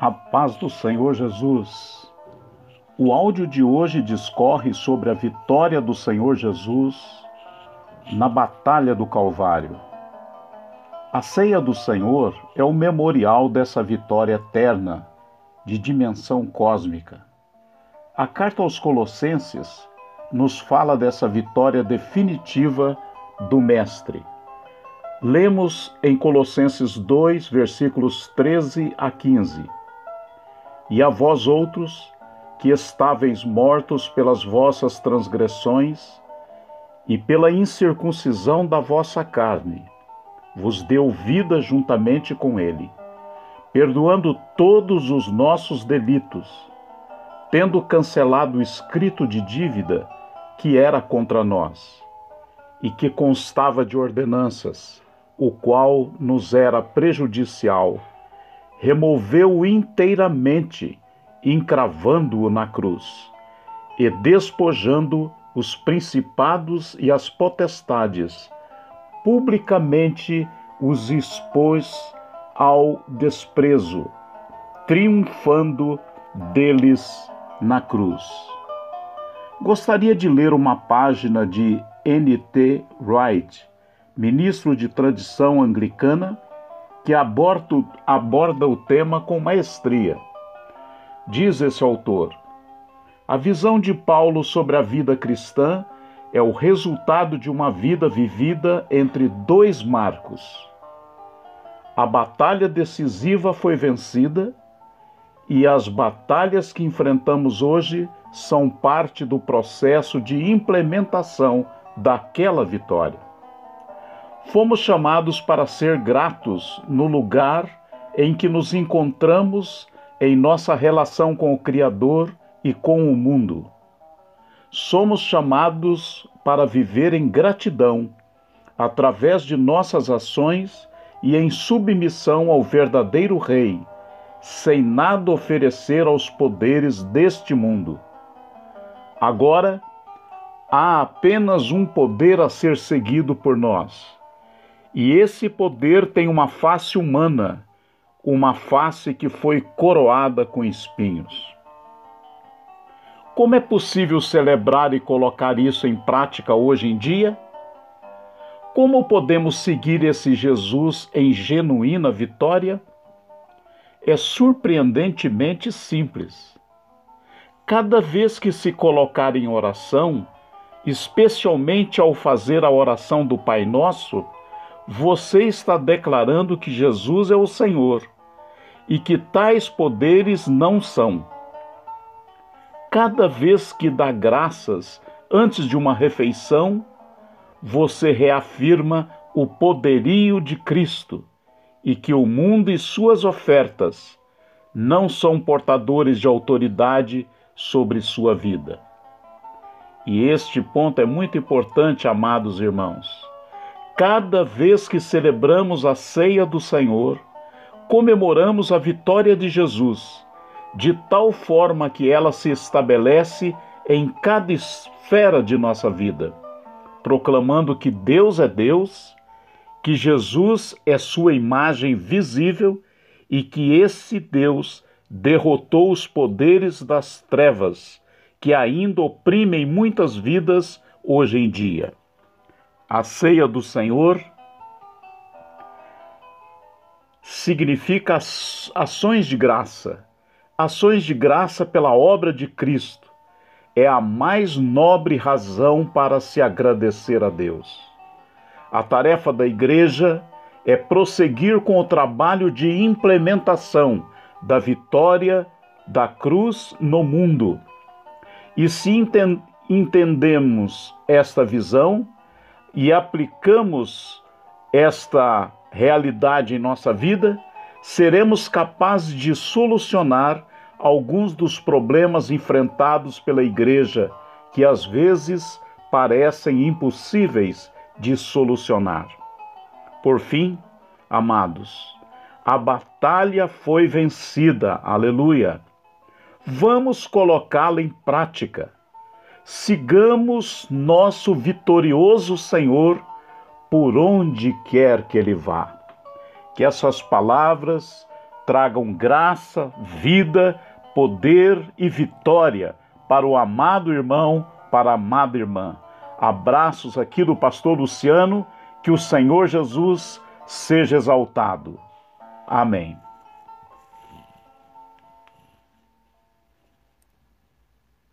A paz do Senhor Jesus. O áudio de hoje discorre sobre a vitória do Senhor Jesus na Batalha do Calvário. A ceia do Senhor é o memorial dessa vitória eterna, de dimensão cósmica. A carta aos Colossenses nos fala dessa vitória definitiva do Mestre. Lemos em Colossenses 2, versículos 13 a 15. E a vós outros, que estáveis mortos pelas vossas transgressões e pela incircuncisão da vossa carne, vos deu vida juntamente com ele, perdoando todos os nossos delitos, tendo cancelado o escrito de dívida que era contra nós e que constava de ordenanças o qual nos era prejudicial, removeu-o inteiramente, encravando-o na cruz, e despojando os principados e as potestades, publicamente os expôs ao desprezo, triunfando deles na cruz. Gostaria de ler uma página de N.T. Wright ministro de tradição anglicana, que aborda, aborda o tema com maestria. Diz esse autor: a visão de Paulo sobre a vida cristã é o resultado de uma vida vivida entre dois marcos. A batalha decisiva foi vencida e as batalhas que enfrentamos hoje são parte do processo de implementação daquela vitória. Fomos chamados para ser gratos no lugar em que nos encontramos em nossa relação com o Criador e com o mundo. Somos chamados para viver em gratidão, através de nossas ações e em submissão ao verdadeiro Rei, sem nada oferecer aos poderes deste mundo. Agora, há apenas um poder a ser seguido por nós e esse poder tem uma face humana, uma face que foi coroada com espinhos. Como é possível celebrar e colocar isso em prática hoje em dia? Como podemos seguir esse Jesus em genuína vitória? É surpreendentemente simples. Cada vez que se colocar em oração, especialmente ao fazer a oração do Pai Nosso, você está declarando que Jesus é o Senhor e que tais poderes não são. Cada vez que dá graças antes de uma refeição, você reafirma o poderio de Cristo e que o mundo e suas ofertas não são portadores de autoridade sobre sua vida. E este ponto é muito importante, amados irmãos Cada vez que celebramos a ceia do Senhor, comemoramos a vitória de Jesus, de tal forma que ela se estabelece em cada esfera de nossa vida, proclamando que Deus é Deus, que Jesus é sua imagem visível e que esse Deus derrotou os poderes das trevas que ainda oprimem muitas vidas hoje em dia a ceia do Senhor significa ações de graça. Ações de graça pela obra de Cristo é a mais nobre razão para se agradecer a Deus. A tarefa da igreja é prosseguir com o trabalho de implementação da vitória da cruz no mundo. E se entendemos esta visão, e aplicamos esta realidade em nossa vida, seremos capazes de solucionar alguns dos problemas enfrentados pela igreja que às vezes parecem impossíveis de solucionar. Por fim, amados, a batalha foi vencida, aleluia. Vamos colocá-la em prática sigamos nosso vitorioso Senhor por onde quer que ele vá. Que essas palavras tragam graça, vida, poder e vitória para o amado irmão, para a amada irmã. Abraços aqui do pastor Luciano, que o Senhor Jesus seja exaltado. Amém.